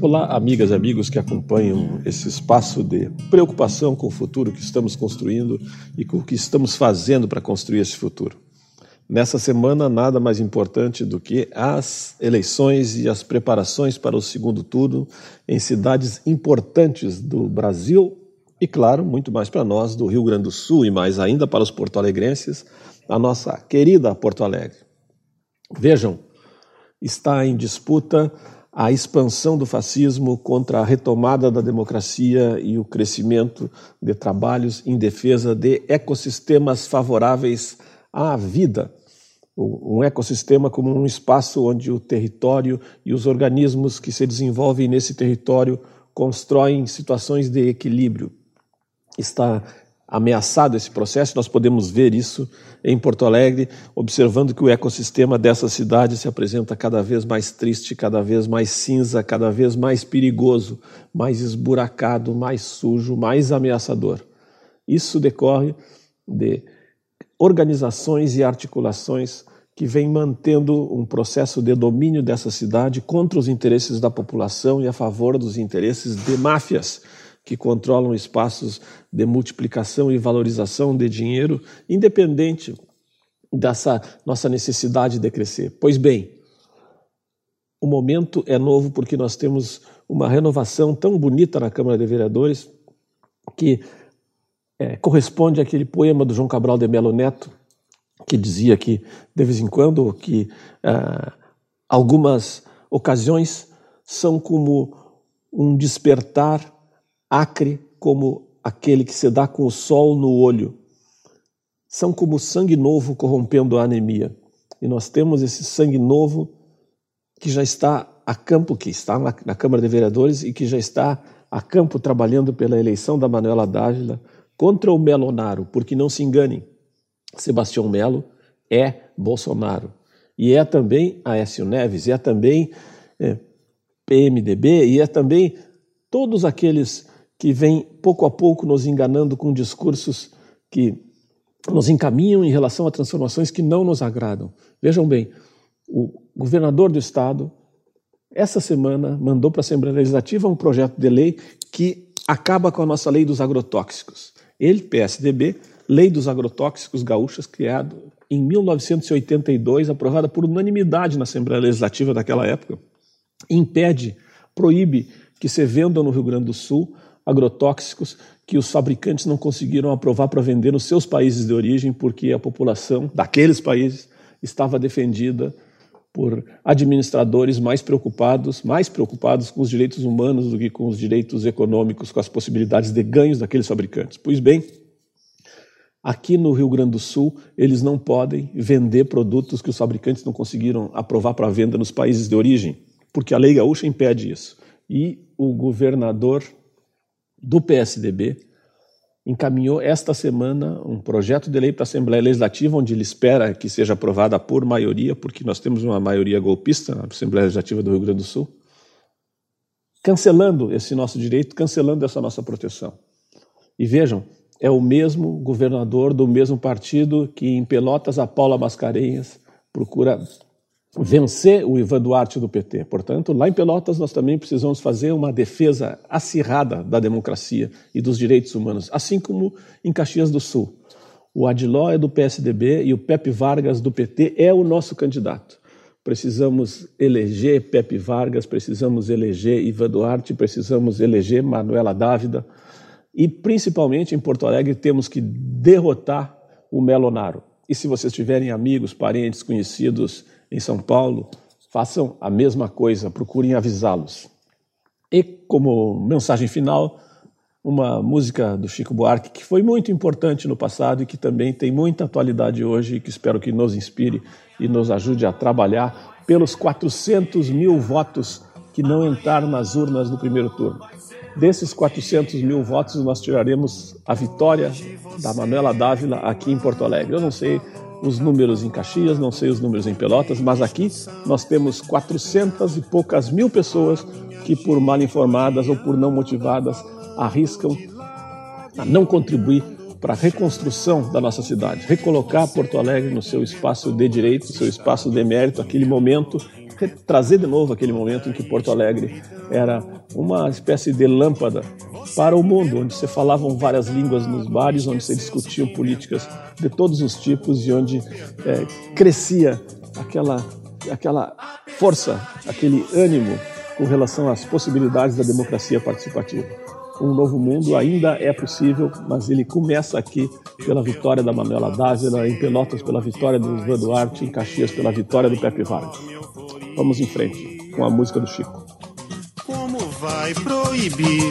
Olá, amigas e amigos que acompanham esse espaço de preocupação com o futuro que estamos construindo e com o que estamos fazendo para construir esse futuro. Nessa semana, nada mais importante do que as eleições e as preparações para o segundo turno em cidades importantes do Brasil e, claro, muito mais para nós do Rio Grande do Sul e mais ainda para os porto-alegrenses, a nossa querida Porto Alegre. Vejam, está em disputa a expansão do fascismo contra a retomada da democracia e o crescimento de trabalhos em defesa de ecossistemas favoráveis à vida. Um ecossistema como um espaço onde o território e os organismos que se desenvolvem nesse território constroem situações de equilíbrio. Está ameaçado esse processo, nós podemos ver isso em Porto Alegre, observando que o ecossistema dessa cidade se apresenta cada vez mais triste, cada vez mais cinza, cada vez mais perigoso, mais esburacado, mais sujo, mais ameaçador. Isso decorre de organizações e articulações que vêm mantendo um processo de domínio dessa cidade contra os interesses da população e a favor dos interesses de máfias que controlam espaços de multiplicação e valorização de dinheiro, independente dessa nossa necessidade de crescer. Pois bem, o momento é novo porque nós temos uma renovação tão bonita na Câmara de Vereadores que é, corresponde àquele poema do João Cabral de Melo Neto que dizia que de vez em quando que ah, algumas ocasiões são como um despertar acre como aquele que se dá com o sol no olho. São como sangue novo corrompendo a anemia. E nós temos esse sangue novo que já está a campo, que está na, na Câmara de Vereadores e que já está a campo trabalhando pela eleição da Manuela Dávila contra o Melonaro, porque não se enganem, Sebastião Melo é Bolsonaro. E é também Aécio Neves, e é também é, PMDB, e é também todos aqueles que vem pouco a pouco nos enganando com discursos que nos encaminham em relação a transformações que não nos agradam. Vejam bem, o governador do estado, essa semana, mandou para a Assembleia Legislativa um projeto de lei que acaba com a nossa lei dos agrotóxicos. Ele, PSDB, Lei dos Agrotóxicos Gaúchas, criado em 1982, aprovada por unanimidade na Assembleia Legislativa daquela época, impede, proíbe que se vendam no Rio Grande do Sul agrotóxicos que os fabricantes não conseguiram aprovar para vender nos seus países de origem, porque a população daqueles países estava defendida por administradores mais preocupados, mais preocupados com os direitos humanos do que com os direitos econômicos, com as possibilidades de ganhos daqueles fabricantes. Pois bem, aqui no Rio Grande do Sul, eles não podem vender produtos que os fabricantes não conseguiram aprovar para venda nos países de origem, porque a lei gaúcha impede isso. E o governador do PSDB encaminhou esta semana um projeto de lei para a Assembleia Legislativa, onde ele espera que seja aprovada por maioria, porque nós temos uma maioria golpista na Assembleia Legislativa do Rio Grande do Sul, cancelando esse nosso direito, cancelando essa nossa proteção. E vejam, é o mesmo governador do mesmo partido que em Pelotas a Paula Mascarenhas procura vencer o Ivan Duarte do PT. Portanto, lá em Pelotas nós também precisamos fazer uma defesa acirrada da democracia e dos direitos humanos, assim como em Caxias do Sul. O Adiló é do PSDB e o Pepe Vargas do PT é o nosso candidato. Precisamos eleger Pepe Vargas, precisamos eleger Ivan Duarte, precisamos eleger Manuela Dávida e principalmente em Porto Alegre temos que derrotar o Melonaro. E se vocês tiverem amigos, parentes, conhecidos em São Paulo, façam a mesma coisa, procurem avisá-los. E como mensagem final, uma música do Chico Buarque que foi muito importante no passado e que também tem muita atualidade hoje e que espero que nos inspire e nos ajude a trabalhar pelos 400 mil votos que não entraram nas urnas no primeiro turno. Desses 400 mil votos, nós tiraremos a vitória da Manuela Dávila aqui em Porto Alegre. Eu não sei os números em Caxias, não sei os números em Pelotas, mas aqui nós temos 400 e poucas mil pessoas que, por mal informadas ou por não motivadas, arriscam a não contribuir para a reconstrução da nossa cidade, recolocar Porto Alegre no seu espaço de direito, seu espaço de mérito, aquele momento trazer de novo aquele momento em que Porto Alegre era uma espécie de lâmpada para o mundo, onde se falavam várias línguas nos bares, onde se discutiam políticas de todos os tipos e onde é, crescia aquela, aquela força, aquele ânimo com relação às possibilidades da democracia participativa. Um novo mundo ainda é possível, mas ele começa aqui pela vitória da Manuela Dávila, em Pelotas pela vitória do Ivan Duarte, em Caxias pela vitória do Pepe Vargas. Vamos em frente com a música do Chico. Como vai proibir